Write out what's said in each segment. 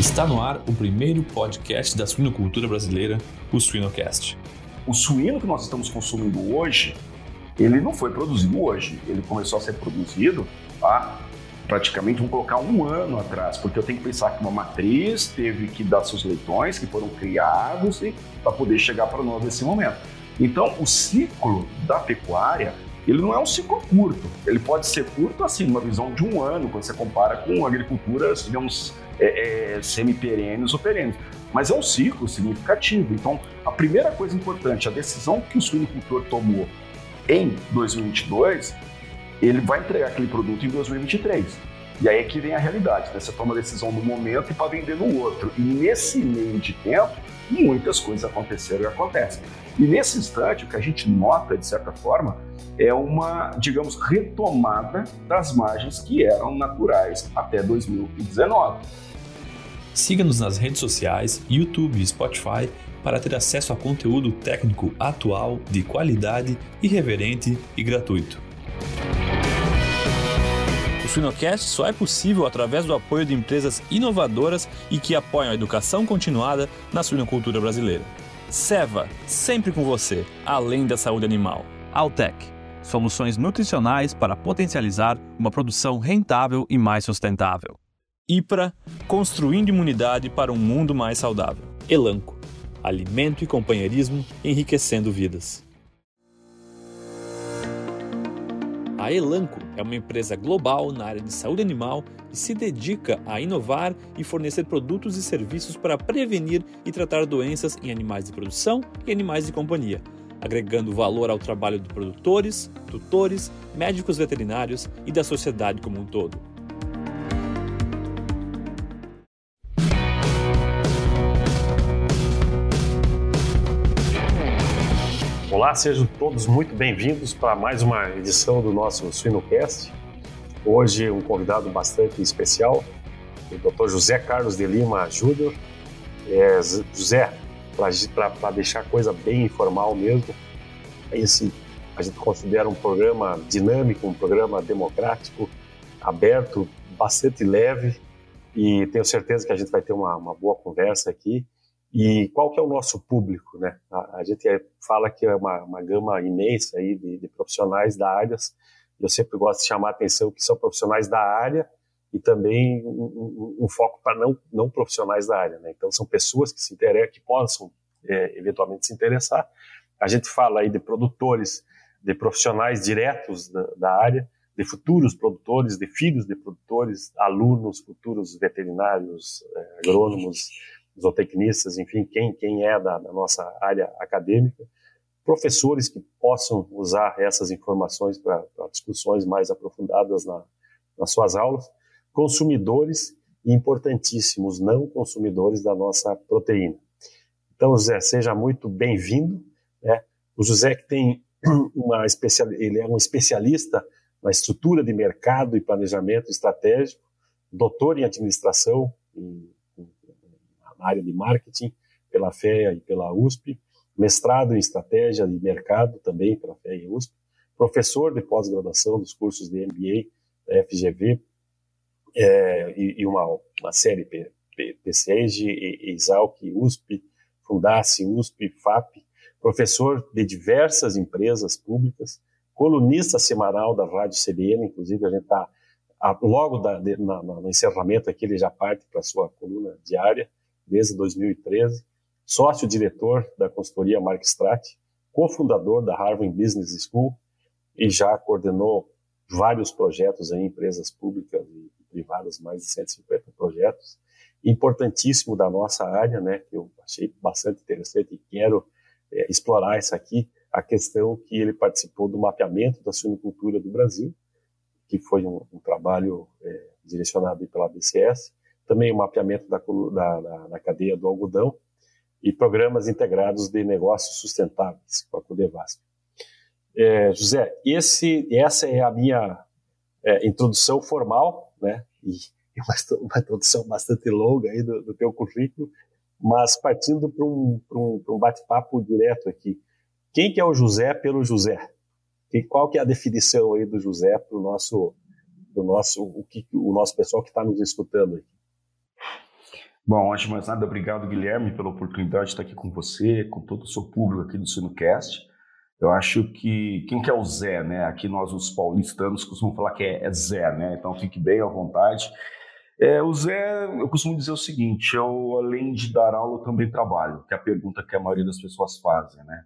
Está no ar o primeiro podcast da suinocultura brasileira, o Suinocast. O suíno que nós estamos consumindo hoje, ele não foi produzido hoje. Ele começou a ser produzido há praticamente, vamos colocar um ano atrás, porque eu tenho que pensar que uma matriz teve que dar seus leitões, que foram criados para poder chegar para nós nesse momento. Então, o ciclo da pecuária ele não é um ciclo curto. Ele pode ser curto, assim, numa visão de um ano, quando você compara com agriculturas, digamos, é, é, semi-perenes ou perenes. Mas é um ciclo significativo. Então, a primeira coisa importante, a decisão que o suinocultor tomou em 2022, ele vai entregar aquele produto em 2023. E aí é que vem a realidade, né? Você toma a decisão no momento para vender no outro. E nesse meio de tempo, muitas coisas aconteceram e acontecem. E nesse instante, o que a gente nota, de certa forma, é uma, digamos, retomada das margens que eram naturais até 2019. Siga-nos nas redes sociais, YouTube e Spotify para ter acesso a conteúdo técnico atual, de qualidade, irreverente e gratuito. O Suinocast só é possível através do apoio de empresas inovadoras e que apoiam a educação continuada na suinocultura brasileira. Seva, sempre com você, além da saúde animal. Altec, soluções nutricionais para potencializar uma produção rentável e mais sustentável. IPRA, construindo imunidade para um mundo mais saudável. Elanco, alimento e companheirismo enriquecendo vidas. A Elanco é uma empresa global na área de saúde animal e se dedica a inovar e fornecer produtos e serviços para prevenir e tratar doenças em animais de produção e animais de companhia, agregando valor ao trabalho de produtores, tutores, médicos veterinários e da sociedade como um todo. Olá, sejam todos muito bem-vindos para mais uma edição do nosso Suinocast. Hoje um convidado bastante especial, o Dr. José Carlos de Lima Júnior. É, José, para deixar a coisa bem informal mesmo, esse a gente considera um programa dinâmico, um programa democrático, aberto, bastante leve e tenho certeza que a gente vai ter uma, uma boa conversa aqui. E qual que é o nosso público, né? A, a gente fala que é uma, uma gama imensa aí de, de profissionais da área. Eu sempre gosto de chamar a atenção que são profissionais da área e também um, um, um foco para não, não profissionais da área, né? Então são pessoas que se interessam, que possam é, eventualmente se interessar. A gente fala aí de produtores, de profissionais diretos da, da área, de futuros produtores, de filhos de produtores, alunos, futuros veterinários, é, agrônomos, zootecnistas, enfim, quem, quem é da, da nossa área acadêmica, professores que possam usar essas informações para discussões mais aprofundadas na, nas suas aulas, consumidores importantíssimos não consumidores da nossa proteína. Então, José, seja muito bem-vindo. Né? O José que tem uma especial, ele é um especialista na estrutura de mercado e planejamento estratégico, doutor em administração e na área de marketing pela FEA e pela USP, mestrado em estratégia de mercado também pela FEA USP, professor de pós-graduação dos cursos de MBA da FGV é, e, e, uma, uma série PCEG, Exalc, USP, Fundace, USP, FAP, professor de diversas empresas públicas, colunista semanal da Rádio CBN, inclusive a gente está logo da, de, na, no encerramento aqui ele já parte para sua coluna diária, desde 2013, sócio-diretor da consultoria Mark Strat, cofundador da Harvard Business School e já coordenou vários projetos em empresas públicas e privadas, mais de 150 projetos, importantíssimo da nossa área, né, que eu achei bastante interessante e quero é, explorar isso aqui, a questão que ele participou do mapeamento da suinocultura do Brasil, que foi um, um trabalho é, direcionado pela BCS, também o mapeamento da, da, da, cadeia do algodão e programas integrados de negócios sustentáveis com a Codevasp. É, José, esse, essa é a minha é, introdução formal, né? E uma, uma introdução bastante longa aí do, do teu currículo, mas partindo para um, um, um bate-papo direto aqui. Quem que é o José pelo José? E qual que é a definição aí do José para o nosso, do nosso, o, que, o nosso pessoal que está nos escutando aqui? Bom, antes de mais nada, obrigado, Guilherme, pela oportunidade de estar aqui com você, com todo o seu público aqui do Sinocast. Eu acho que quem que é o Zé, né? Aqui nós, os paulistanos, costumamos falar que é, é Zé, né? Então fique bem à vontade. É, o Zé, eu costumo dizer o seguinte: eu, além de dar aula, eu também trabalho, que é a pergunta que a maioria das pessoas fazem, né?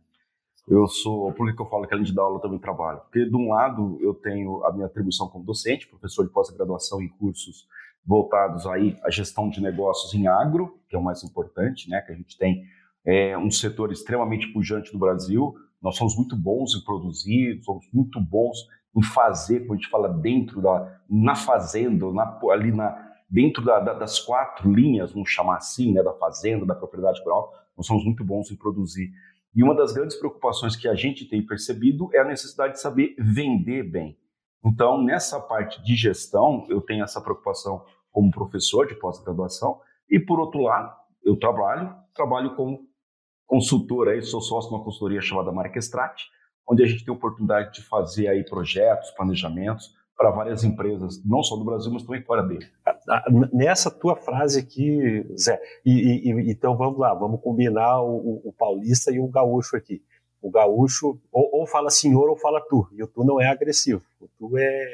Eu sou, por que eu falo que além de dar aula eu também trabalho? Porque, de um lado, eu tenho a minha atribuição como docente, professor de pós-graduação em cursos voltados aí à gestão de negócios em agro, que é o mais importante, né? Que a gente tem é, um setor extremamente pujante no Brasil. Nós somos muito bons em produzir, somos muito bons em fazer, como a gente fala, dentro da, na fazenda, na, ali na, dentro da, da, das quatro linhas, vamos chamar assim, né, da fazenda, da propriedade rural, nós somos muito bons em produzir. E uma das grandes preocupações que a gente tem percebido é a necessidade de saber vender bem. Então, nessa parte de gestão, eu tenho essa preocupação como professor de pós-graduação, e por outro lado, eu trabalho, trabalho como consultor aí, sou sócio de uma consultoria chamada Marquestrat, onde a gente tem a oportunidade de fazer aí projetos, planejamentos para várias empresas, não só do Brasil, mas também fora dele. Nessa tua frase aqui, Zé, e, e, então vamos lá, vamos combinar o, o, paulista e o gaúcho aqui. O gaúcho ou, ou, fala senhor ou fala tu, e o tu não é agressivo, o tu é,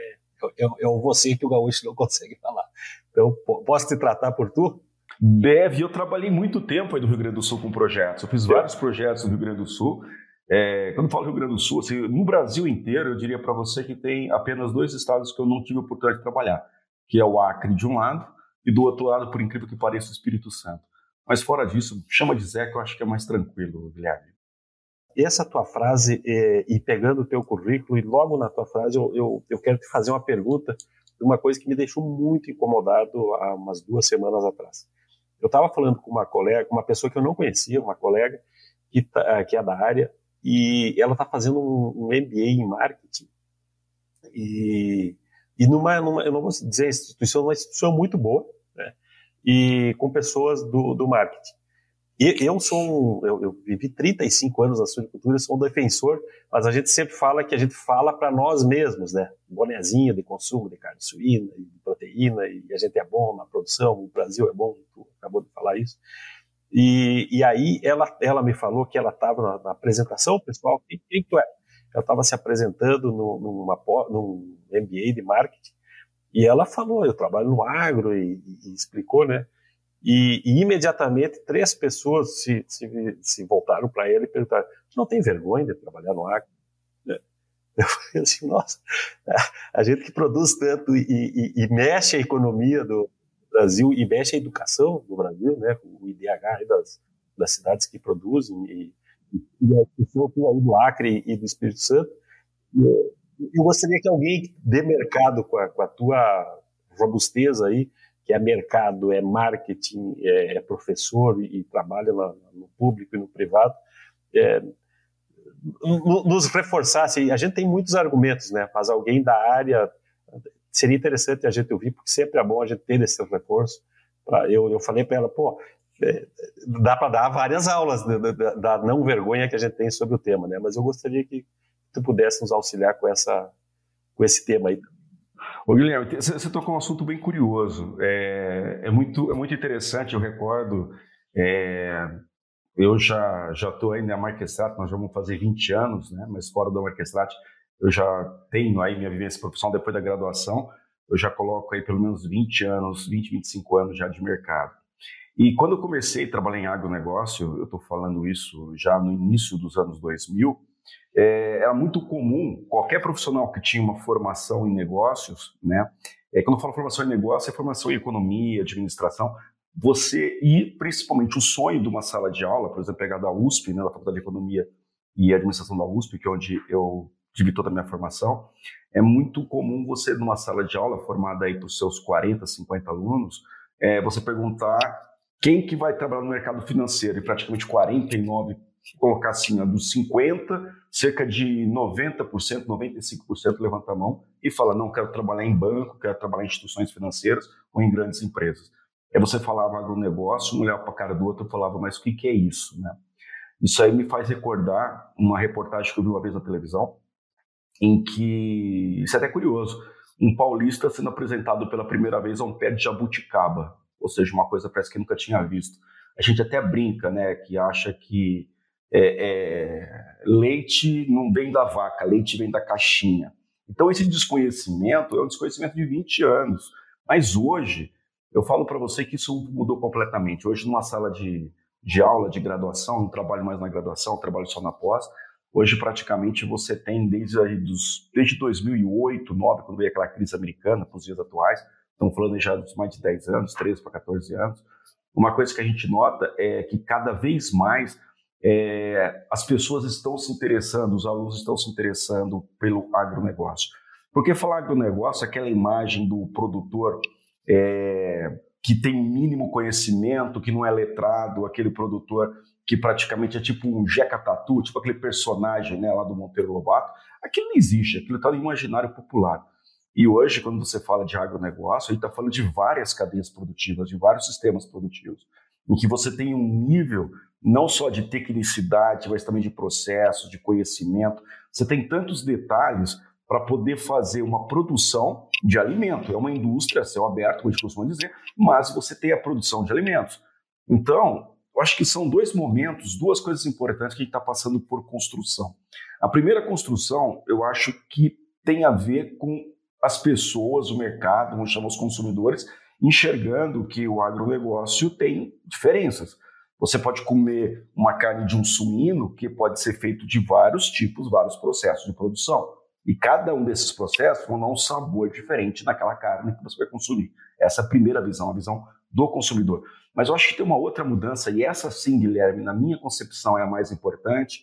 é, é o você que o gaúcho não consegue falar. Então, posso te tratar por tu? Deve, eu trabalhei muito tempo aí do Rio Grande do Sul com projetos, eu fiz vários projetos no Rio Grande do Sul, é, quando falo Rio Grande do Sul, assim, no Brasil inteiro, eu diria para você que tem apenas dois estados que eu não tive a oportunidade de trabalhar, que é o Acre de um lado e do outro lado, por incrível que pareça, o Espírito Santo. Mas fora disso, chama de Zé que eu acho que é mais tranquilo, Guilherme. Essa tua frase, é, e pegando o teu currículo, e logo na tua frase eu, eu, eu quero te fazer uma pergunta de uma coisa que me deixou muito incomodado há umas duas semanas atrás. Eu estava falando com uma colega, uma pessoa que eu não conhecia, uma colega que, tá, que é da área, e ela está fazendo um, um, MBA em marketing. E, e numa, numa, eu não vou dizer instituição, uma instituição muito boa, né? e com pessoas do, do marketing. Eu sou eu, eu, vivi 35 anos na suinocultura, sou um defensor, mas a gente sempre fala que a gente fala para nós mesmos, né? Bonezinho de consumo de carne suína de proteína, e a gente é bom na produção, o Brasil é bom, tu acabou de falar isso. E, e aí ela, ela me falou que ela estava na, na, apresentação, pessoal, quem, quem tu é? Ela estava se apresentando no, numa, num MBA de marketing e ela falou, eu trabalho no agro e, e, e explicou, né? E, e, imediatamente três pessoas se, se, se voltaram para ela e perguntaram: não tem vergonha de trabalhar no agro? Eu falei assim, nossa, a gente que produz tanto e, e mexe a economia do, Brasil e mexe a educação no Brasil, né, o IDH das, das cidades que produzem e, e a pessoa aí do Acre e do Espírito Santo. E, eu gostaria que alguém dê mercado com a, com a tua robustez aí, que é mercado, é marketing, é, é professor e, e trabalha lá no público e no privado, é, nos reforçasse. A gente tem muitos argumentos, né? Mas alguém da área seria interessante a gente ouvir, porque sempre é bom a gente ter esse reforço. Pra, eu, eu falei para ela, pô, é, dá para dar várias aulas da, da, não vergonha que a gente tem sobre o tema, né? Mas eu gostaria que tu pudesse nos auxiliar com, essa, com esse tema aí. Ô Guilherme, você tocou um assunto bem curioso. É, é, muito, é muito interessante, eu recordo, é, eu já já estou aí na Marquestrat, nós já vamos fazer 20 anos, né? mas fora da Marquestrat, eu já tenho aí minha vivência profissional depois da graduação, eu já coloco aí pelo menos 20 anos, 20, 25 anos já de mercado. E quando eu comecei a trabalhar em agronegócio, eu estou falando isso já no início dos anos 2000, é, era muito comum qualquer profissional que tinha uma formação em negócios, né? É, quando eu falo formação em negócio, é formação em economia, administração. Você e principalmente o sonho de uma sala de aula, por exemplo, pegar da USP, né, da Faculdade de Economia e Administração da USP, que é onde eu tive toda a minha formação, é muito comum você, numa sala de aula formada aí os seus 40, 50 alunos, é, você perguntar quem que vai trabalhar no mercado financeiro e praticamente 49, colocar assim, dos 50, cerca de 90%, 95% levanta a mão e fala, não, quero trabalhar em banco, quero trabalhar em instituições financeiras ou em grandes empresas. Aí você falava agronegócio, um olhava para a cara do outro e falava, mas o que, que é isso, né? Isso aí me faz recordar uma reportagem que eu vi uma vez na televisão, em que, isso é até curioso, um paulista sendo apresentado pela primeira vez a um pé de jabuticaba. ou seja, uma coisa parece que nunca tinha visto. A gente até brinca, né, que acha que é, é, leite não vem da vaca, leite vem da caixinha. Então, esse desconhecimento é um desconhecimento de 20 anos. Mas hoje, eu falo para você que isso mudou completamente. Hoje, numa sala de, de aula de graduação, não trabalho mais na graduação, trabalho só na pós. Hoje, praticamente, você tem desde, dos, desde 2008, 2009, quando veio aquela crise americana, para os dias atuais, estamos falando já de mais de 10 anos, 13 para 14 anos. Uma coisa que a gente nota é que cada vez mais é, as pessoas estão se interessando, os alunos estão se interessando pelo agronegócio. Porque falar agronegócio, aquela imagem do produtor é, que tem mínimo conhecimento, que não é letrado, aquele produtor que praticamente é tipo um Jeca Tatu, tipo aquele personagem né, lá do Monteiro Lobato, aquilo não existe, aquilo está no imaginário popular. E hoje, quando você fala de agronegócio, a gente está falando de várias cadeias produtivas, de vários sistemas produtivos, em que você tem um nível não só de tecnicidade, mas também de processos, de conhecimento. Você tem tantos detalhes para poder fazer uma produção de alimento. É uma indústria, céu aberto, como a gente costuma dizer, mas você tem a produção de alimentos. Então, eu acho que são dois momentos, duas coisas importantes que a gente está passando por construção. A primeira construção, eu acho que tem a ver com as pessoas, o mercado, vamos chamar os consumidores, enxergando que o agronegócio tem diferenças. Você pode comer uma carne de um suíno que pode ser feito de vários tipos, vários processos de produção. E cada um desses processos vão dar um sabor diferente naquela carne que você vai consumir. Essa é a primeira visão, a visão do consumidor. Mas eu acho que tem uma outra mudança, e essa sim, Guilherme, na minha concepção é a mais importante,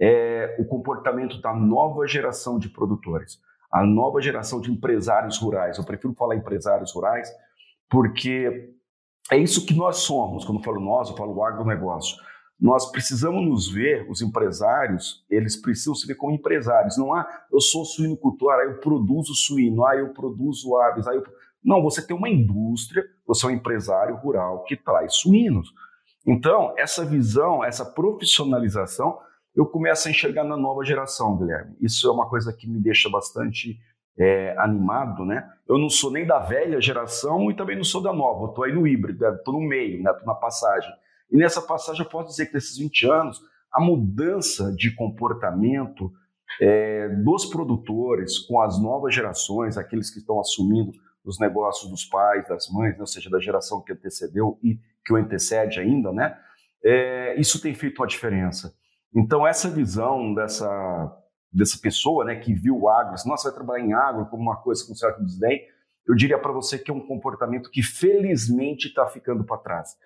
é o comportamento da nova geração de produtores, a nova geração de empresários rurais. Eu prefiro falar empresários rurais porque é isso que nós somos. Quando eu falo nós, eu falo agronegócio. Nós precisamos nos ver, os empresários, eles precisam se ver como empresários. Não há, eu sou suinocultor, aí eu produzo suíno, aí eu produzo aves, aí eu... Não, você tem uma indústria, você é um empresário rural que traz suínos. Então, essa visão, essa profissionalização, eu começo a enxergar na nova geração, Guilherme. Isso é uma coisa que me deixa bastante é, animado, né? Eu não sou nem da velha geração e também não sou da nova, eu estou aí no híbrido, estou no meio, né? Estou na passagem. E nessa passagem eu posso dizer que nesses 20 anos, a mudança de comportamento é, dos produtores com as novas gerações, aqueles que estão assumindo os negócios dos pais, das mães, né? ou seja, da geração que antecedeu e que o antecede ainda, né? É, isso tem feito uma diferença. Então, essa visão dessa dessa pessoa né, que viu o agro, assim, nossa, vai trabalhar em agro como uma coisa com certo desdém, eu diria para você que é um comportamento que felizmente está ficando para trás.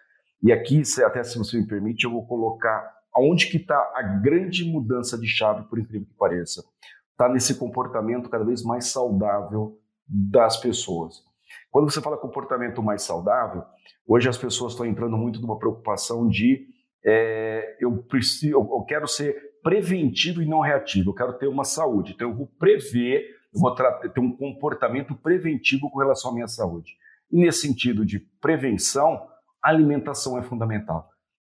E aqui, até se você me permite, eu vou colocar aonde que está a grande mudança de chave, por incrível que pareça. Está nesse comportamento cada vez mais saudável das pessoas. Quando você fala comportamento mais saudável, hoje as pessoas estão entrando muito numa preocupação de é, eu preciso, eu quero ser preventivo e não reativo. Eu quero ter uma saúde. Então, eu vou prever, eu vou ter um comportamento preventivo com relação à minha saúde. E nesse sentido de prevenção, alimentação é fundamental.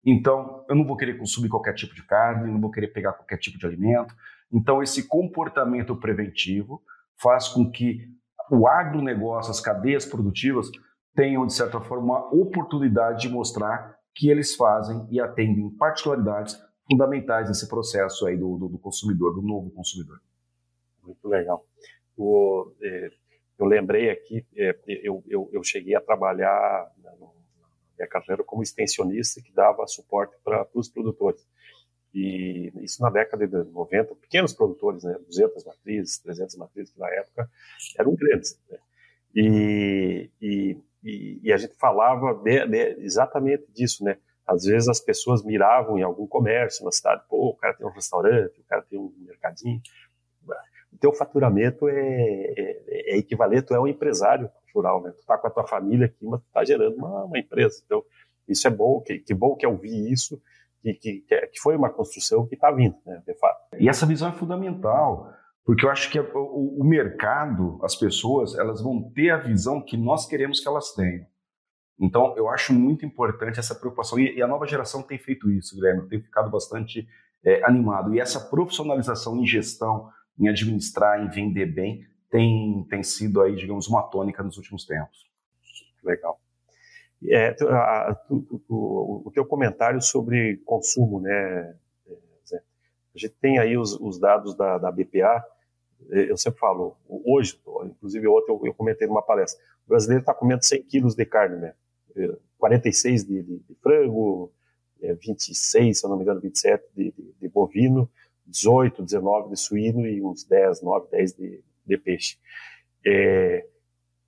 Então, eu não vou querer consumir qualquer tipo de carne, não vou querer pegar qualquer tipo de alimento. Então, esse comportamento preventivo faz com que o agronegócio, as cadeias produtivas, tenham, de certa forma, uma oportunidade de mostrar que eles fazem e atendem particularidades fundamentais nesse processo aí do, do, do consumidor, do novo consumidor. Muito legal. O, é, eu lembrei aqui, é, eu, eu, eu, cheguei a trabalhar na, na minha carreira como extensionista que dava suporte para os produtores. E isso na década de 90, pequenos produtores, né, 200 matrizes, 300 matrizes, que na época eram grandes. Né? E, e, e, a gente falava de, de, exatamente disso, né? Às vezes as pessoas miravam em algum comércio na cidade, pô, o cara tem um restaurante, o cara tem um mercadinho. O teu faturamento é, é, é equivalente, tu é um empresário rural, né? Tu tá com a tua família aqui, mas tu tá gerando uma, uma empresa. Então, isso é bom, que, que bom que eu vi isso, que, que, que foi uma construção que está vindo, né, de fato. E essa visão é fundamental, porque eu acho que o, o mercado, as pessoas, elas vão ter a visão que nós queremos que elas tenham. Então, eu acho muito importante essa preocupação. E, a nova geração tem feito isso, Guilherme, tem ficado bastante é, animado. E essa profissionalização em gestão, em administrar, em vender bem, tem, tem sido aí, digamos, uma tônica nos últimos tempos. Legal. É, a, tu, tu, o teu comentário sobre consumo, né, Zé? A gente tem aí os, os dados da, da, BPA, é, eu sempre falo, hoje, inclusive ontem eu, eu comentei numa palestra, o brasileiro está comendo 100 quilos de carne, né? 46 de, de, de frango, 26, é, se eu não me engano, 27 de, de, de, bovino, 18, 19 de suíno e uns 10, 9, 10 de, de peixe. É,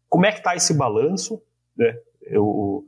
como é que está esse balanço? Né? Eu,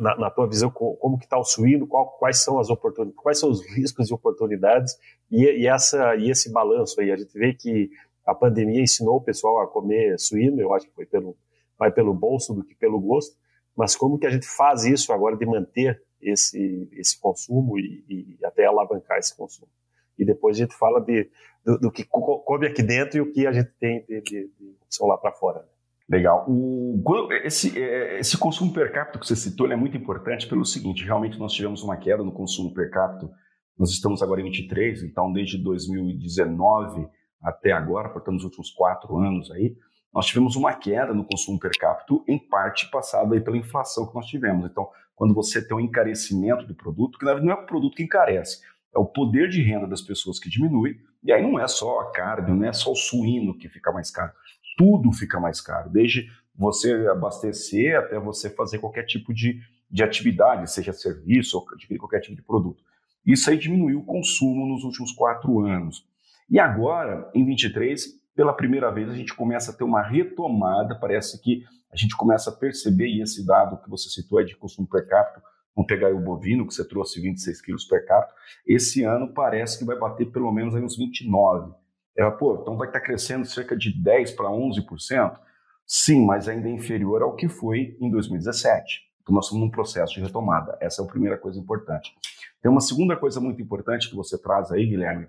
na, na, tua visão, como que está o suíno, qual, quais são as oportunidades, quais são os riscos e oportunidades e, e, essa, e esse balanço aí. A gente vê que a pandemia ensinou o pessoal a comer suíno, eu acho que foi pelo, mais pelo bolso do que pelo gosto, mas como que a gente faz isso agora de manter esse, esse consumo e, e até alavancar esse consumo? E depois a gente fala de, do, do que come aqui dentro e o que a gente tem de, de, de opção lá para fora. Né? Legal. O, esse, é, esse consumo per capita que você citou é muito importante pelo seguinte: realmente nós tivemos uma queda no consumo per capita. Nós estamos agora em 23, então desde 2019 até agora, portanto, nos últimos quatro anos aí, nós tivemos uma queda no consumo per capita, em parte passada aí pela inflação que nós tivemos. Então, quando você tem um encarecimento do produto, que na verdade não é o produto que encarece, é o poder de renda das pessoas que diminui, e aí não é só a carne, não é só o suíno que fica mais caro tudo fica mais caro, desde você abastecer até você fazer qualquer tipo de, de atividade, seja serviço ou adquirir qualquer tipo de produto. Isso aí diminuiu o consumo nos últimos quatro anos. E agora, em 23, pela primeira vez, a gente começa a ter uma retomada, parece que a gente começa a perceber, e esse dado que você citou é de consumo per capita, vamos pegar o bovino, que você trouxe 26 quilos per capita, esse ano parece que vai bater pelo menos aí uns 29. Ela, pô, então vai estar crescendo cerca de 10% para 11%? Sim, mas ainda é inferior ao que foi em 2017. Então nós estamos num processo de retomada. Essa é a primeira coisa importante. Tem uma segunda coisa muito importante que você traz aí, Guilherme,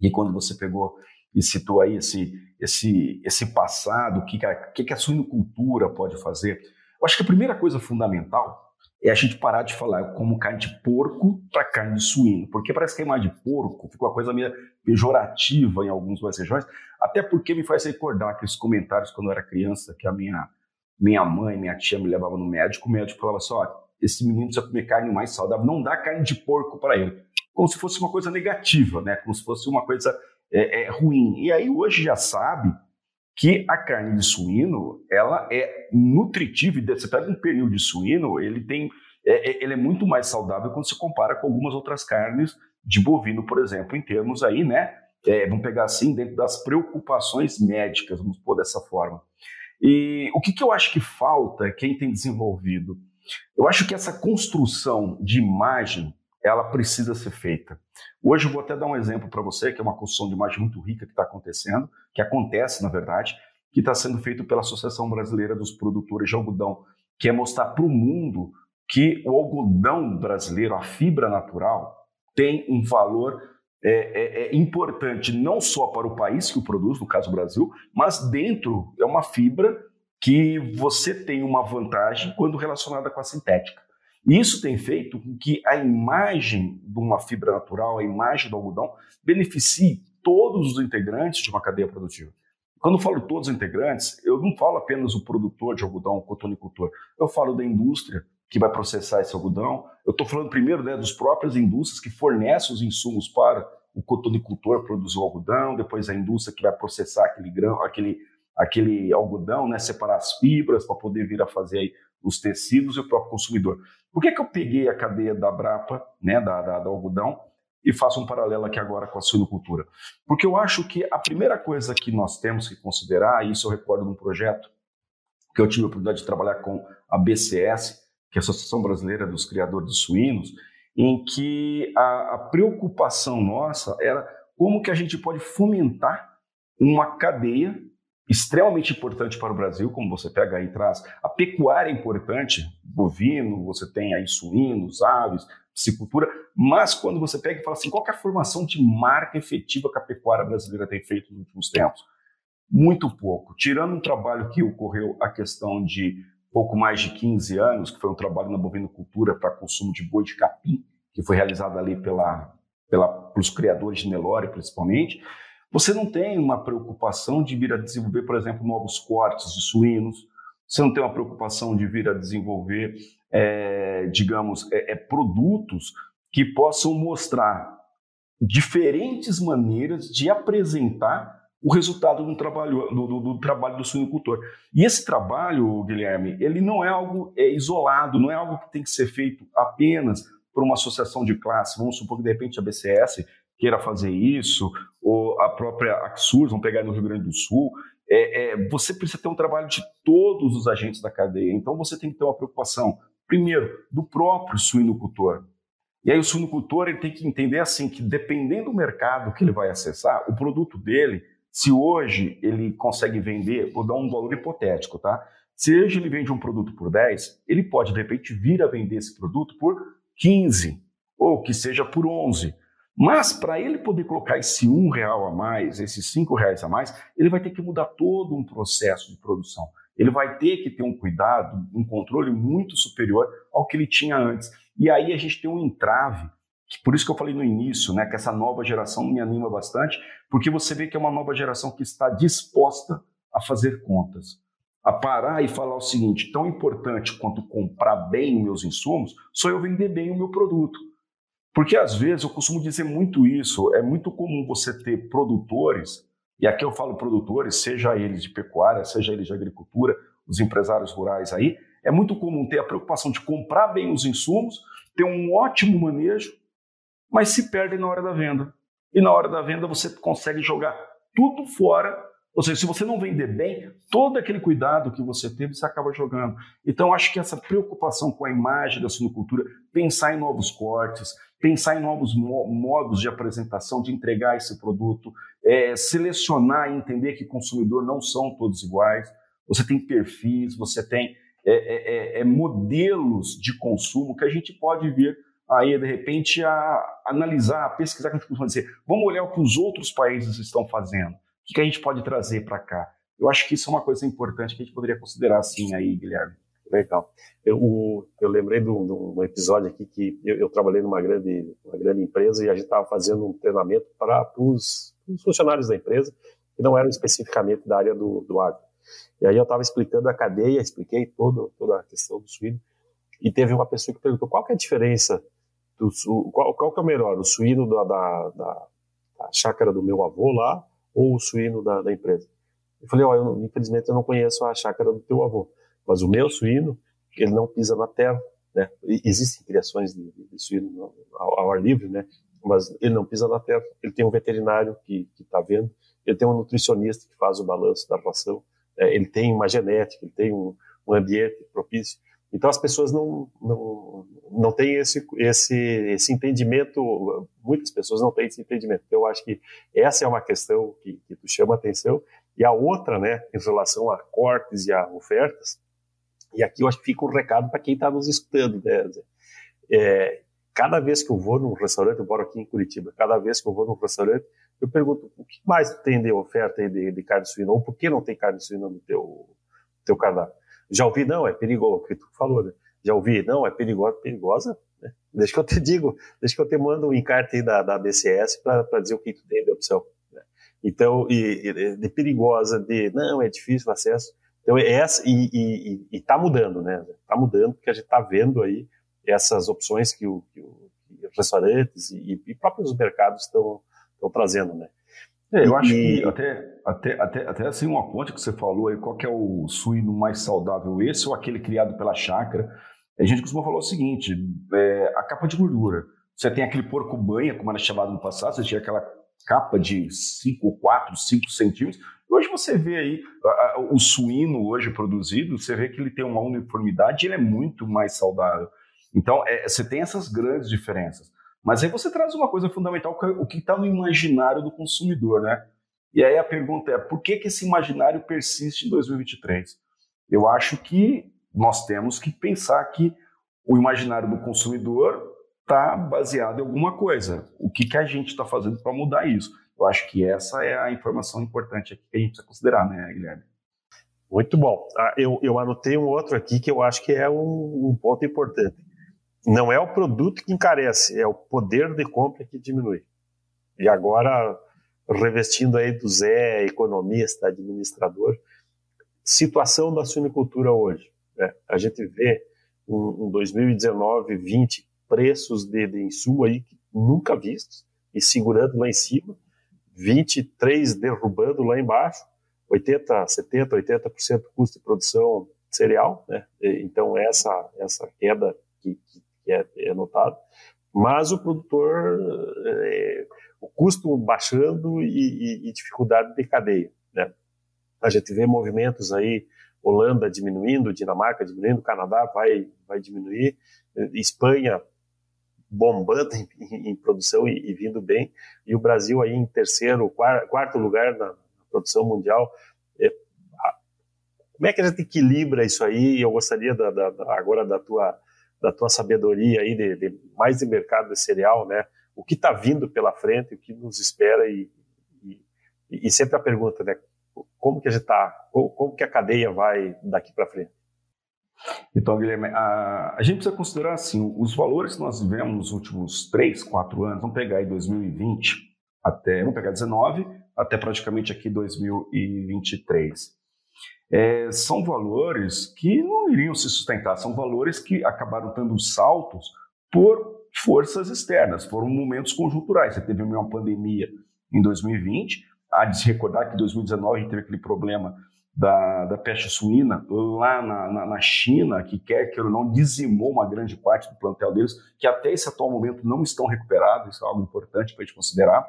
e quando você pegou e citou aí esse, esse, esse passado, o que, que, que a suinocultura pode fazer. Eu acho que a primeira coisa fundamental é a gente parar de falar como carne de porco para carne de suíno, porque parece que a imagem de porco ficou uma coisa meio pejorativa em algumas regiões, até porque me faz recordar aqueles comentários quando eu era criança, que a minha, minha mãe, minha tia me levavam no médico, o médico falava assim, ó, esse menino precisa comer carne mais saudável, não dá carne de porco para ele. Como se fosse uma coisa negativa, né? como se fosse uma coisa é, é, ruim. E aí hoje já sabe que a carne de suíno ela é nutritiva. Você pega um pernil de suíno, ele tem, é, é, ele é muito mais saudável quando se compara com algumas outras carnes de bovino, por exemplo, em termos aí, né? É, vamos pegar assim dentro das preocupações médicas, vamos pôr dessa forma. E o que, que eu acho que falta quem tem desenvolvido? Eu acho que essa construção de imagem ela precisa ser feita. Hoje eu vou até dar um exemplo para você, que é uma construção de imagem muito rica que está acontecendo, que acontece, na verdade, que está sendo feito pela Associação Brasileira dos Produtores de Algodão, que é mostrar para o mundo que o algodão brasileiro, a fibra natural, tem um valor é, é, é importante não só para o país que o produz, no caso Brasil, mas dentro é uma fibra que você tem uma vantagem quando relacionada com a sintética. Isso tem feito com que a imagem de uma fibra natural, a imagem do algodão, beneficie todos os integrantes de uma cadeia produtiva. Quando eu falo todos os integrantes, eu não falo apenas o produtor de algodão, o cotonicultor. Eu falo da indústria que vai processar esse algodão. Eu estou falando primeiro né, dos próprias indústrias que fornecem os insumos para o cotonicultor produzir o algodão, depois a indústria que vai processar aquele grão, aquele, aquele algodão, né, separar as fibras para poder vir a fazer aí os tecidos e o próprio consumidor. Por que, que eu peguei a cadeia da Brapa, né, da, da, do algodão, e faço um paralelo aqui agora com a suinocultura? Porque eu acho que a primeira coisa que nós temos que considerar, e isso eu recordo num projeto que eu tive a oportunidade de trabalhar com a BCS, que é a Associação Brasileira dos Criadores de Suínos, em que a, a preocupação nossa era como que a gente pode fomentar uma cadeia extremamente importante para o Brasil, como você pega aí traz. A pecuária é importante, bovino, você tem aí suínos, aves, piscicultura, mas quando você pega e fala assim, qual é a formação de marca efetiva que a pecuária brasileira tem feito nos últimos tempos? Muito pouco. Tirando um trabalho que ocorreu a questão de pouco mais de 15 anos, que foi um trabalho na bovinocultura para consumo de boi de capim, que foi realizado ali pela, pela, pelos criadores de Nelore, principalmente, você não tem uma preocupação de vir a desenvolver, por exemplo, novos cortes de suínos, você não tem uma preocupação de vir a desenvolver, é, digamos, é, é, produtos que possam mostrar diferentes maneiras de apresentar o resultado do trabalho do, do, do, trabalho do suinocultor. E esse trabalho, Guilherme, ele não é algo é, isolado, não é algo que tem que ser feito apenas por uma associação de classe. Vamos supor que de repente a BCS queira fazer isso, ou a própria Axur, vamos pegar no Rio Grande do Sul. É, é, você precisa ter um trabalho de todos os agentes da cadeia. Então você tem que ter uma preocupação, primeiro, do próprio suinocultor. E aí o suinocultor ele tem que entender assim que dependendo do mercado que ele vai acessar, o produto dele se hoje ele consegue vender, vou dar um valor hipotético, tá? Se hoje ele vende um produto por 10, ele pode de repente vir a vender esse produto por 15 ou que seja por 11. Mas para ele poder colocar esse um real a mais, esses cinco reais a mais, ele vai ter que mudar todo um processo de produção. Ele vai ter que ter um cuidado, um controle muito superior ao que ele tinha antes. E aí a gente tem um entrave por isso que eu falei no início, né, que essa nova geração me anima bastante, porque você vê que é uma nova geração que está disposta a fazer contas, a parar e falar o seguinte: tão importante quanto comprar bem os meus insumos, sou eu vender bem o meu produto. Porque às vezes eu costumo dizer muito isso, é muito comum você ter produtores, e aqui eu falo produtores, seja eles de pecuária, seja eles de agricultura, os empresários rurais aí, é muito comum ter a preocupação de comprar bem os insumos, ter um ótimo manejo, mas se perdem na hora da venda. E na hora da venda você consegue jogar tudo fora. Ou seja, se você não vender bem, todo aquele cuidado que você teve, você acaba jogando. Então, acho que essa preocupação com a imagem da suinocultura, pensar em novos cortes, pensar em novos mo modos de apresentação, de entregar esse produto, é, selecionar e entender que consumidor não são todos iguais. Você tem perfis, você tem é, é, é, é modelos de consumo que a gente pode ver aí de repente a analisar, a pesquisar, que a gente dizer, vamos olhar o que os outros países estão fazendo, que, a gente pode trazer para cá. Eu acho que isso é uma coisa importante que a gente poderia considerar assim aí, Guilherme. Legal. Eu, eu lembrei de um, episódio aqui que eu, eu, trabalhei numa grande, uma grande empresa e a gente estava fazendo um treinamento para os funcionários da empresa que não eram especificamente da área do, do agro. E aí eu estava explicando a cadeia, expliquei todo, toda a questão do suíno, e teve uma pessoa que perguntou qual que é a diferença do, qual, qual que é o melhor, o suíno da, da, da, da chácara do meu avô lá ou o suíno da, da empresa? Eu falei, ó, infelizmente eu não conheço a chácara do teu avô, mas o meu suíno, ele não pisa na terra, né? Existem criações de, de suíno ao, ao, ar livre, né? Mas ele não pisa na terra. Ele tem um veterinário que está vendo, ele tem um nutricionista que faz o balanço da ração, né? ele tem uma genética, ele tem um, um ambiente propício. Então as pessoas não, não, não têm esse, esse, esse entendimento, muitas pessoas não têm esse entendimento. Então eu acho que essa é uma questão que, que tu chama atenção. E a outra, né, em relação a cortes e a ofertas, e aqui eu acho que fica um recado para quem está nos escutando, né? É, cada vez que eu vou num restaurante, eu moro aqui em Curitiba, cada vez que eu vou num restaurante, eu pergunto o que mais tem de oferta de, de carne suína, ou por que não tem carne suína no teu, teu cardápio? Já ouvi, não, é perigoso, o que tu falou, né? Já ouvi, não, é perigosa, perigosa, né? Deixa que eu te digo, deixa que eu te mando um encarte da, da BCS para dizer o que tu tem de opção. Né? Então, e, e, de perigosa, de não, é difícil o acesso. Então, é essa, e, e, e tá mudando, né? Tá mudando, porque a gente tá vendo aí essas opções que, o, que, o, que os restaurantes e, e próprios mercados estão trazendo, né? É, eu acho que até, até, até, até assim uma ponte que você falou aí, qual que é o suíno mais saudável, esse ou aquele criado pela chácara? A gente costuma falar o seguinte, é, a capa de gordura. Você tem aquele porco banha, como era chamado no passado, você tinha aquela capa de 5, 4, 5 centímetros. Hoje você vê aí a, a, o suíno hoje produzido, você vê que ele tem uma uniformidade e ele é muito mais saudável. Então, é, você tem essas grandes diferenças. Mas aí você traz uma coisa fundamental, é o que está no imaginário do consumidor, né? E aí a pergunta é, por que, que esse imaginário persiste em 2023? Eu acho que nós temos que pensar que o imaginário do consumidor está baseado em alguma coisa. O que, que a gente está fazendo para mudar isso? Eu acho que essa é a informação importante que a gente precisa considerar, né, Guilherme? Muito bom. Ah, eu, eu anotei um outro aqui que eu acho que é um, um ponto importante não é o produto que encarece, é o poder de compra que diminui. E agora, revestindo aí do Zé, economista, administrador, situação da suinicultura hoje. Né? A gente vê um 2019, 20 preços de, de insumo aí nunca vistos e segurando lá em cima, 23 derrubando lá embaixo, 80, 70, 80% custo de produção cereal, né? Então essa essa queda que, que é, é notada, mas o produtor é, o custo baixando e, e, e, dificuldade de cadeia, né? A gente vê movimentos aí Holanda diminuindo, Dinamarca diminuindo, Canadá vai vai diminuir, Espanha bombando em, em, produção e, e, vindo bem, e o Brasil aí em terceiro, quarto, lugar na, produção mundial. É, como é que a gente equilibra isso aí? Eu gostaria da, da, agora da tua, da tua sabedoria aí de, de mais de mercado de cereal, né? O que está vindo pela frente, o que nos espera e, e, e sempre a pergunta, né? Como que a gente está? Como, como que a cadeia vai daqui para frente? Então, Guilherme, a, a, gente precisa considerar assim, os valores que nós vivemos nos últimos 3, 4 anos, vamos pegar aí 2020 até, vamos pegar 19 até praticamente aqui 2023. É, são valores que não iriam se sustentar, são valores que acabaram tendo saltos por forças externas, foram momentos conjunturais. Você teve uma pandemia em 2020, há de se recordar que em 2019 a gente teve aquele problema da, da peste suína lá na, na, na, China, que quer que ou não dizimou uma grande parte do plantel deles, que até esse atual momento não estão recuperados, isso é algo importante para a gente considerar.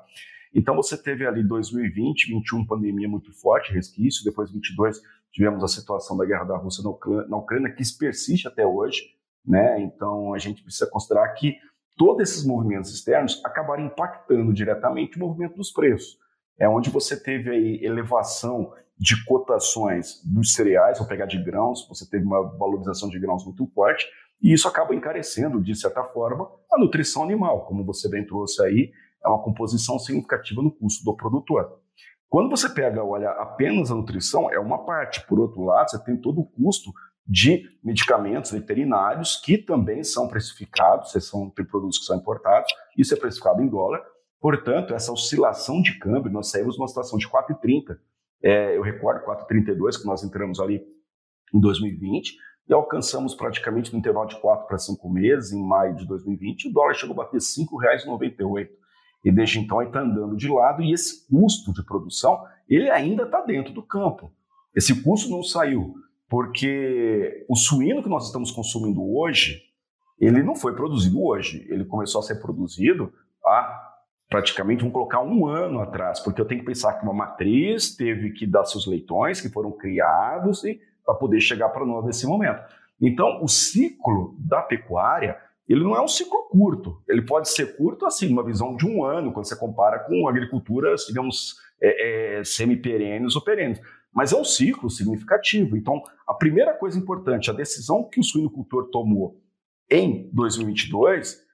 Então você teve ali 2020, 21 pandemia muito forte, resquício, depois 22 tivemos a situação da guerra da Rússia na Ucrânia, que persiste até hoje, né? Então a gente precisa considerar que todos esses movimentos externos acabaram impactando diretamente o movimento dos preços. É onde você teve aí elevação de cotações dos cereais, vou pegar de grãos, você teve uma valorização de grãos muito forte, e isso acaba encarecendo, de certa forma, a nutrição animal, como você bem trouxe aí, é uma composição significativa no custo do produtor. Quando você pega, olha, apenas a nutrição, é uma parte. Por outro lado, você tem todo o custo de medicamentos veterinários que também são precificados, são, tem produtos que são importados, isso é precificado em dólar. Portanto, essa oscilação de câmbio, nós saímos numa situação de 4,30 é, eu recordo 4,32 que nós entramos ali em 2020 e alcançamos praticamente no intervalo de 4 para 5 meses, em maio de 2020, o dólar chegou a bater R$ 5,98. E desde então está andando de lado e esse custo de produção, ele ainda está dentro do campo. Esse custo não saiu, porque o suíno que nós estamos consumindo hoje, ele não foi produzido hoje, ele começou a ser produzido há praticamente, vamos colocar um ano atrás, porque eu tenho que pensar que uma matriz teve que dar seus leitões, que foram criados, para poder chegar para nós nesse momento. Então, o ciclo da pecuária, ele não é um ciclo curto. Ele pode ser curto, assim, numa visão de um ano, quando você compara com agriculturas, digamos, é, é, semi-perenes ou perenes. Mas é um ciclo significativo. Então, a primeira coisa importante, a decisão que o suinocultor tomou em 2022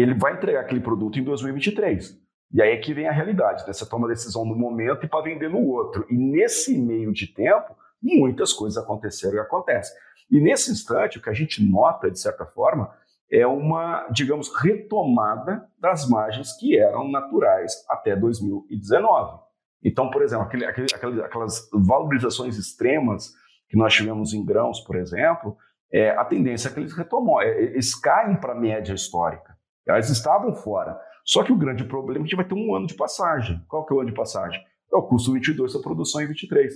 ele vai entregar aquele produto em 2023. E aí é que vem a realidade, né? Você toma a decisão no momento e para vender no outro. E nesse meio de tempo, muitas coisas aconteceram e acontecem. E nesse instante, o que a gente nota, de certa forma, é uma, digamos, retomada das margens que eram naturais até 2019. Então, por exemplo, aquele, aquele, aquelas valorizações extremas que nós tivemos em grãos, por exemplo, é, a tendência é que eles retomam, é, eles caem para a média histórica. Elas estavam fora. Só que o grande problema é que a gente vai ter um ano de passagem. Qual que é o ano de passagem? É o custo 22 da produção em 23.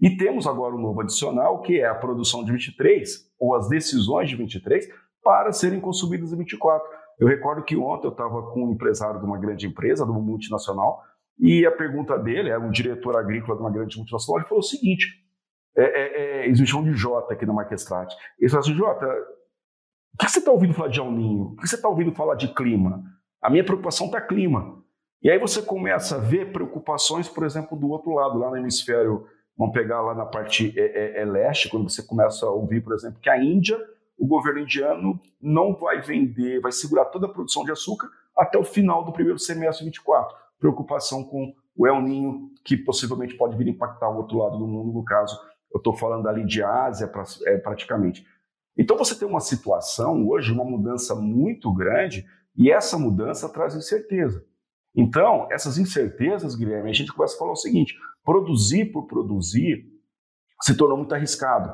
E temos agora um novo adicional, que é a produção de 23, ou as decisões de 23, para serem consumidas em 24. Eu recordo que ontem eu estava com um empresário de uma grande empresa, de uma multinacional, e a pergunta dele, é um diretor agrícola de uma grande multinacional, ele falou o seguinte, é, é, é, eles me chamam de Jota aqui na Marquestrate. Ele falou assim, Jota, o que você está ouvindo falar de El Ninho? O que você está ouvindo falar de clima? A minha preocupação está clima. E aí você começa a ver preocupações, por exemplo, do outro lado, lá no hemisfério, vamos pegar lá na parte é, é, é leste, quando você começa a ouvir, por exemplo, que a Índia, o governo indiano não vai vender, vai segurar toda a produção de açúcar até o final do primeiro semestre de 24. Preocupação com o El Ninho, que possivelmente pode vir impactar o outro lado do mundo, no caso, eu estou falando ali de Ásia, é, praticamente. Então você tem uma situação hoje, uma mudança muito grande, e essa mudança traz incerteza. Então, essas incertezas, Guilherme, a gente começa a falar o seguinte: produzir por produzir, se tornou muito arriscado.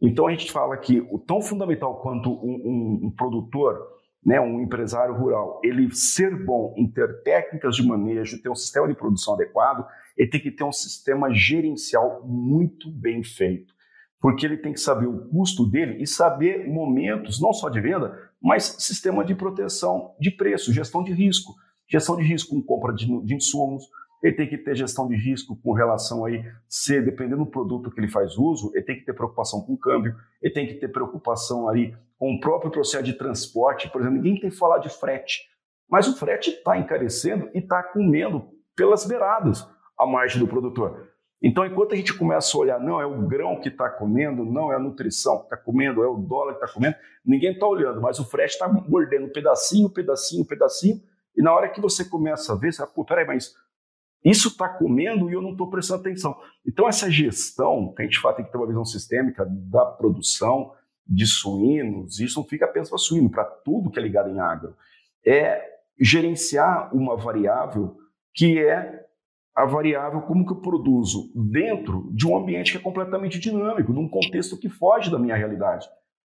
Então a gente fala que o tão fundamental quanto um, um, um produtor, né, um empresário rural, ele ser bom em ter técnicas de manejo, ter um sistema de produção adequado, ele tem que ter um sistema gerencial muito bem feito. Porque ele tem que saber o custo dele e saber momentos, não só de venda, mas sistema de proteção de preço, gestão de risco. Gestão de risco com compra de, de insumos, ele tem que ter gestão de risco com relação aí, se dependendo do produto que ele faz uso, ele tem que ter preocupação com o câmbio, ele tem que ter preocupação ali com o próprio processo de transporte. Por exemplo, ninguém tem falar de frete, mas o frete está encarecendo e está comendo pelas beiradas a margem do produtor. Então, enquanto a gente começa a olhar, não é o grão que está comendo, não é a nutrição que está comendo, é o dólar que está comendo, ninguém está olhando, mas o frete está mordendo pedacinho, pedacinho, pedacinho, e na hora que você começa a ver, você fala, pô, peraí, mas isso está comendo e eu não estou prestando atenção. Então, essa gestão, que a gente fala, tem que ter uma visão sistêmica da produção de suínos, isso não fica apenas para suíno, para tudo que é ligado em agro. É gerenciar uma variável que é a variável como que eu produzo dentro de um ambiente que é completamente dinâmico, num contexto que foge da minha realidade.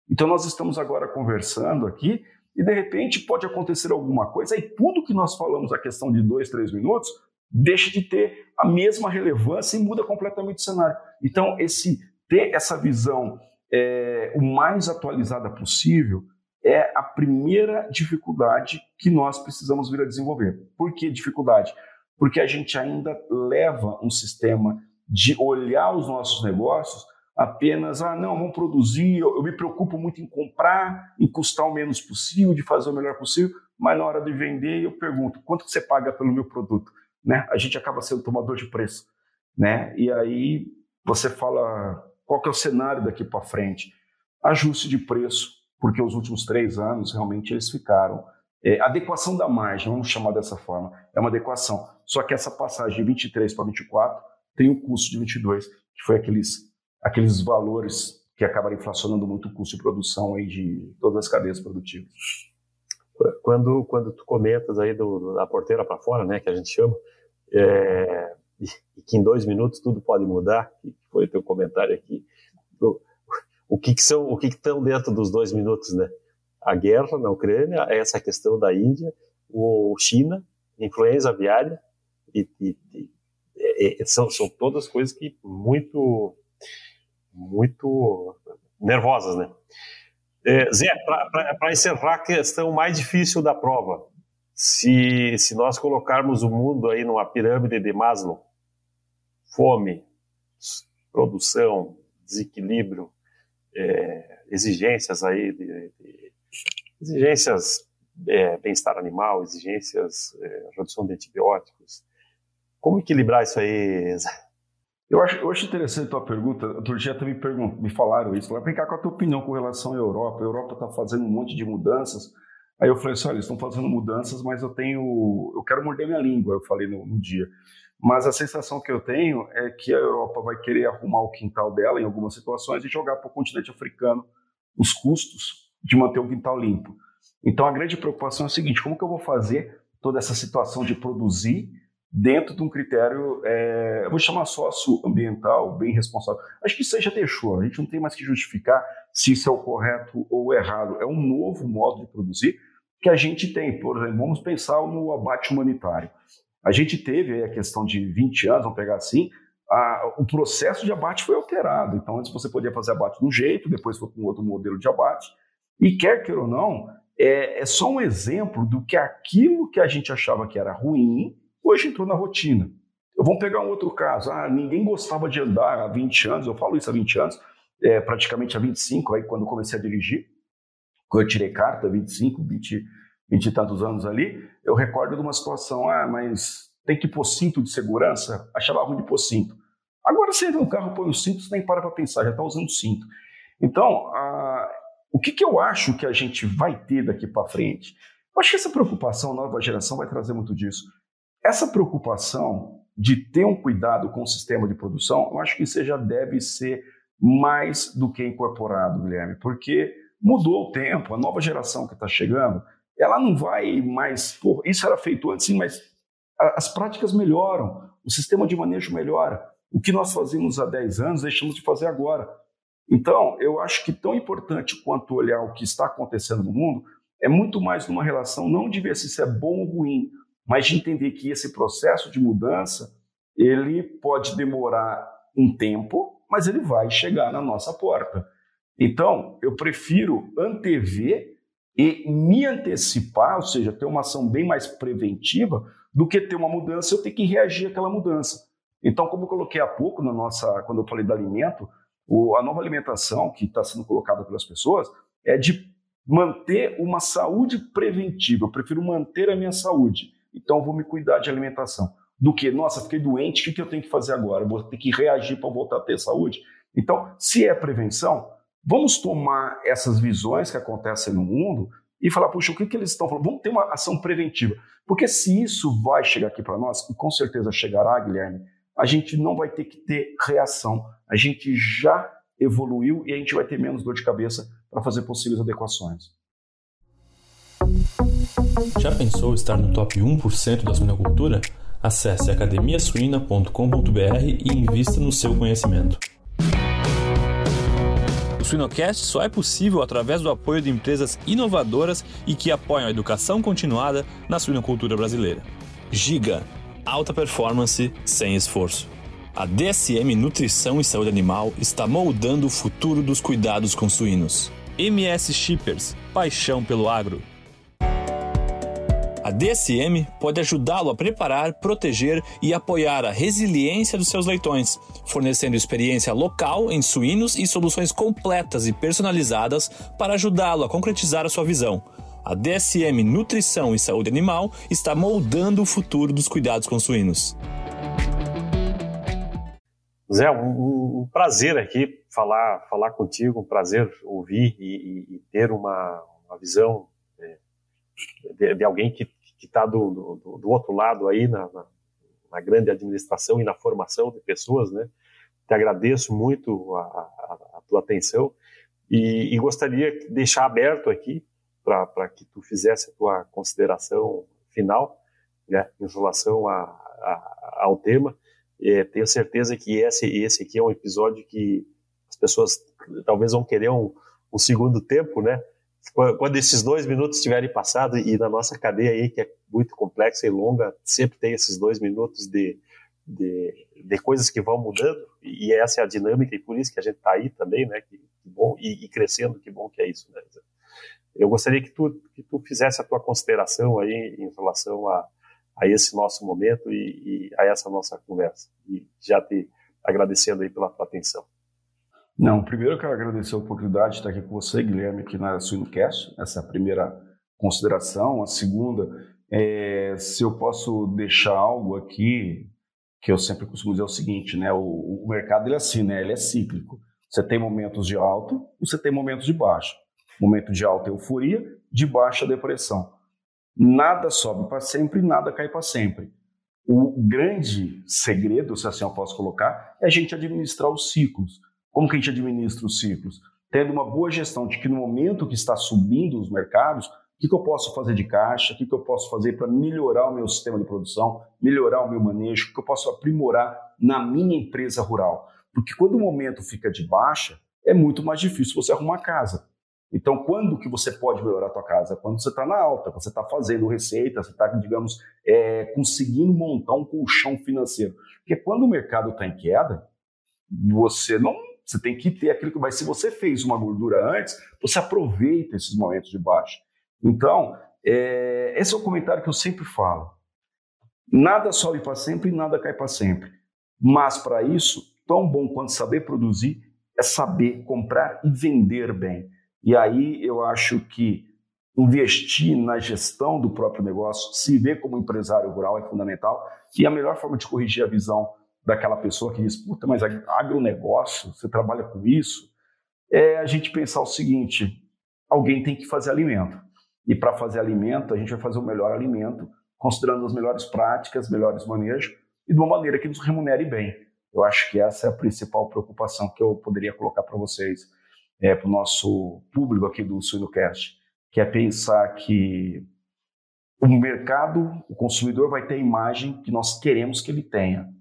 Então, nós estamos agora conversando aqui e, de repente, pode acontecer alguma coisa e tudo que nós falamos, a questão de dois, três minutos, deixa de ter a mesma relevância e muda completamente o cenário. Então, esse ter essa visão é, o mais atualizada possível é a primeira dificuldade que nós precisamos vir a desenvolver. Por que dificuldade? Porque a gente ainda leva um sistema de olhar os nossos negócios apenas, ah, não, vamos produzir, eu, eu me preocupo muito em comprar, em custar o menos possível, de fazer o melhor possível, mas na hora de vender eu pergunto, quanto você paga pelo meu produto? Né? A gente acaba sendo tomador de preço, né? E aí você fala qual que é o cenário daqui para frente? Ajuste de preço, porque os últimos três anos realmente eles ficaram. É, adequação da margem, vamos chamar dessa forma, é uma adequação. Só que essa passagem de 23 para 24 tem o custo de 22, que foi aqueles, aqueles valores que acabaram inflacionando muito o custo de produção aí de todas as cadeias produtivas. Quando, quando tu comentas aí do, da porteira para fora, né, que a gente chama, é, e que em dois minutos tudo pode mudar, que foi o teu comentário aqui. O, o que, que são, o que, que estão dentro dos dois minutos, né? A guerra na Ucrânia, essa questão da Índia, o China, influenza aviária, e, e, e, e são, são todas coisas que muito, muito nervosas, né? É, Zé, para encerrar a questão mais difícil da prova, se, se nós colocarmos o mundo aí numa pirâmide de Maslow, fome, produção, desequilíbrio, é, exigências aí, de, de, exigências é, bem-estar animal, exigências é, redução de antibióticos. Como equilibrar isso aí? Eu acho, eu acho interessante a tua pergunta. Outro dia até me, me falaram isso. Vem cá, qual a tua opinião com relação à Europa? A Europa está fazendo um monte de mudanças Aí eu falei assim, olha, eles estão fazendo mudanças, mas eu tenho, eu quero morder minha língua, eu falei no, no, dia. Mas a sensação que eu tenho é que a Europa vai querer arrumar o quintal dela em algumas situações e jogar para o continente africano os custos de manter o quintal limpo. Então a grande preocupação é a seguinte: como que eu vou fazer toda essa situação de produzir dentro de um critério, é, eu vou chamar socioambiental, bem responsável. Acho que isso aí já deixou, a gente não tem mais que justificar se isso é o correto ou o errado. É um novo modo de produzir que a gente tem. Por exemplo, vamos pensar no abate humanitário. A gente teve a questão de 20 anos, vamos pegar assim, a, o processo de abate foi alterado. Então, antes você podia fazer abate de um jeito, depois foi com outro modelo de abate. E quer queira ou não, é, é só um exemplo do que aquilo que a gente achava que era ruim Hoje entrou na rotina. Vamos pegar um outro caso. Ah, ninguém gostava de andar há 20 anos, eu falo isso há 20 anos, é, praticamente há 25, aí quando comecei a dirigir, quando eu tirei carta, 25, 20, 20 e tantos anos ali, eu recordo de uma situação, ah, mas tem que pôr cinto de segurança, achava ruim de pôr cinto. Agora você entra no carro, põe o cinto, você nem para para pensar, já está usando cinto. Então, o que, que eu acho que a gente vai ter daqui para frente? Eu acho que essa preocupação, nova geração, vai trazer muito disso. Essa preocupação de ter um cuidado com o sistema de produção, eu acho que isso já deve ser mais do que incorporado, Guilherme, porque mudou o tempo, a nova geração que está chegando, ela não vai mais. isso era feito antes, sim, mas as práticas melhoram, o sistema de manejo melhora. O que nós fazíamos há 10 anos, deixamos de fazer agora. Então, eu acho que tão importante quanto olhar o que está acontecendo no mundo é muito mais numa relação não de ver se isso é bom ou ruim, mas de entender que esse processo de mudança ele pode demorar um tempo, mas ele vai chegar na nossa porta. Então, eu prefiro antever e me antecipar, ou seja, ter uma ação bem mais preventiva, do que ter uma mudança eu ter que reagir àquela mudança. Então, como eu coloquei há pouco na nossa, quando eu falei do alimento, o, a nova alimentação que está sendo colocada pelas pessoas é de manter uma saúde preventiva. Eu prefiro manter a minha saúde. Então, vou me cuidar de alimentação. Do que, nossa, fiquei doente, o que eu tenho que fazer agora? Eu vou ter que reagir para voltar a ter saúde? Então, se é prevenção, vamos tomar essas visões que acontecem no mundo e falar, puxa, o que, que eles estão falando? Vamos ter uma ação preventiva. Porque se isso vai chegar aqui para nós, e com certeza chegará, Guilherme, a gente não vai ter que ter reação. A gente já evoluiu e a gente vai ter menos dor de cabeça para fazer possíveis adequações. Já pensou estar no top 1% da suinocultura? Acesse academiasuina.com.br e invista no seu conhecimento. O Suinocast só é possível através do apoio de empresas inovadoras e que apoiam a educação continuada na suinocultura brasileira. Giga, alta performance sem esforço. A DSM Nutrição e Saúde Animal está moldando o futuro dos cuidados com suínos. MS Shippers, paixão pelo agro. A DSM pode ajudá-lo a preparar, proteger e apoiar a resiliência dos seus leitões, fornecendo experiência local em suínos e soluções completas e personalizadas para ajudá-lo a concretizar a sua visão. A DSM Nutrição e Saúde Animal está moldando o futuro dos cuidados com suínos. Zé, um, um prazer aqui falar, falar contigo, um prazer ouvir e, e, e ter uma, uma visão de, de alguém que está do, do, do, outro lado aí na, na, na, grande administração e na formação de pessoas, né? Te agradeço muito a, a, a tua atenção e, e, gostaria de deixar aberto aqui para que tu fizesse a tua consideração final, né, em relação a, ao tema. É, tenho certeza que esse, esse aqui é um episódio que as pessoas talvez vão querer um, um segundo tempo, né? Quando esses dois minutos tiverem passado, e na nossa cadeia aí, que é muito complexa e longa, sempre tem esses dois minutos de, de, de coisas que vão mudando, e essa é a dinâmica, e por isso que a gente está aí também, né, que, que bom, e, e, crescendo, que bom que é isso, né. Eu gostaria que tu, que tu fizesse a tua consideração aí em relação a, a esse nosso momento e, e a essa nossa conversa, e já te agradecendo aí pela tua atenção. Não, primeiro eu quero agradecer a oportunidade de estar aqui com você, Guilherme, aqui na Suinocast, essa é a primeira consideração. A segunda, é, se eu posso deixar algo aqui, que eu sempre costumo dizer é o seguinte, né? O, o mercado ele é assim, né? Ele é cíclico. Você tem momentos de alto você tem momentos de baixo. Momento de alta euforia, de baixa depressão. Nada sobe para sempre, nada cai para sempre. O grande segredo, se assim eu posso colocar, é a gente administrar os ciclos. Como que a gente administra os ciclos? Tendo uma boa gestão de que no momento que está subindo os mercados, o que, que eu posso fazer de caixa, o que, que eu posso fazer para melhorar o meu sistema de produção, melhorar o meu manejo, o que, eu posso aprimorar na minha empresa rural. Porque quando o momento fica de baixa, é muito mais difícil você arrumar casa. Então, quando que você pode melhorar a tua casa? Quando você está na alta, você está fazendo receita, você está, digamos, é, conseguindo montar um colchão financeiro. Porque quando o mercado está em queda, você não você tem que ter aquilo que vai. Se você fez uma gordura antes, você aproveita esses momentos de baixa. Então, é, esse é o comentário que eu sempre falo. Nada sobe para sempre e nada cai para sempre. Mas para isso, tão bom quanto saber produzir é saber comprar e vender bem. E aí eu acho que investir na gestão do próprio negócio, se ver como empresário rural é fundamental. E a melhor forma de corrigir a visão daquela pessoa que diz, puta, mas agronegócio, você trabalha com isso, é a gente pensar o seguinte, alguém tem que fazer alimento. E para fazer alimento, a gente vai fazer o melhor alimento, considerando as melhores práticas, melhores manejos, e de uma maneira que nos remunere bem. Eu acho que essa é a principal preocupação que eu poderia colocar para vocês, é, para o nosso público aqui do Suinocast, que é pensar que o mercado, o consumidor vai ter a imagem que nós queremos que ele tenha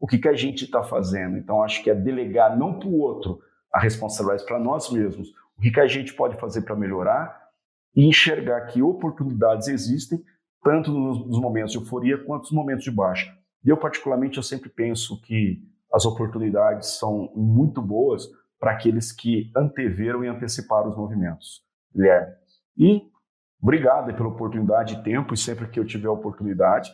o que, que a gente está fazendo. Então, acho que é delegar não para o outro a responsabilidade, para nós mesmos, o que, que a gente pode fazer para melhorar e enxergar que oportunidades existem, tanto nos momentos de euforia quanto nos momentos de baixa. Eu, particularmente, eu sempre penso que as oportunidades são muito boas para aqueles que anteveram e anteciparam os movimentos. Guilherme. E obrigado pela oportunidade e tempo, e sempre que eu tiver oportunidade,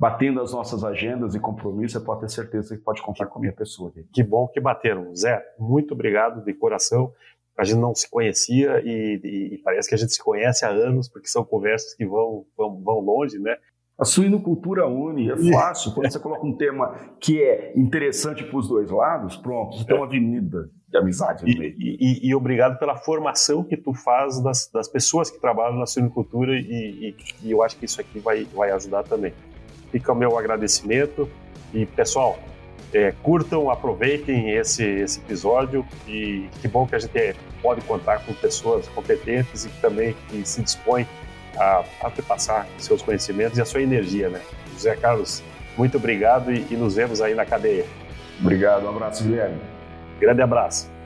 batendo as nossas agendas e compromissos, você pode ter certeza que pode contar com a minha pessoa. Que bom que bateram. Zé, muito obrigado de coração. A gente não se conhecia e, e, e, parece que a gente se conhece há anos, porque são conversas que vão, vão, vão longe, né? A suinocultura une, é fácil. Quando você coloca um tema que é interessante para os dois lados, pronto, você tem uma avenida de amizade. E, e, e, obrigado pela formação que tu faz das, das pessoas que trabalham na suinocultura e, e, eu acho que isso aqui vai, vai ajudar também. Fica o meu agradecimento e, pessoal, é, curtam, aproveitem esse, esse episódio e que bom que a gente pode contar com pessoas competentes e que também que se dispõem a, a passar seus conhecimentos e a sua energia, né? José Carlos, muito obrigado e, e nos vemos aí na cadeia. Obrigado, um abraço, Guilherme. Grande abraço.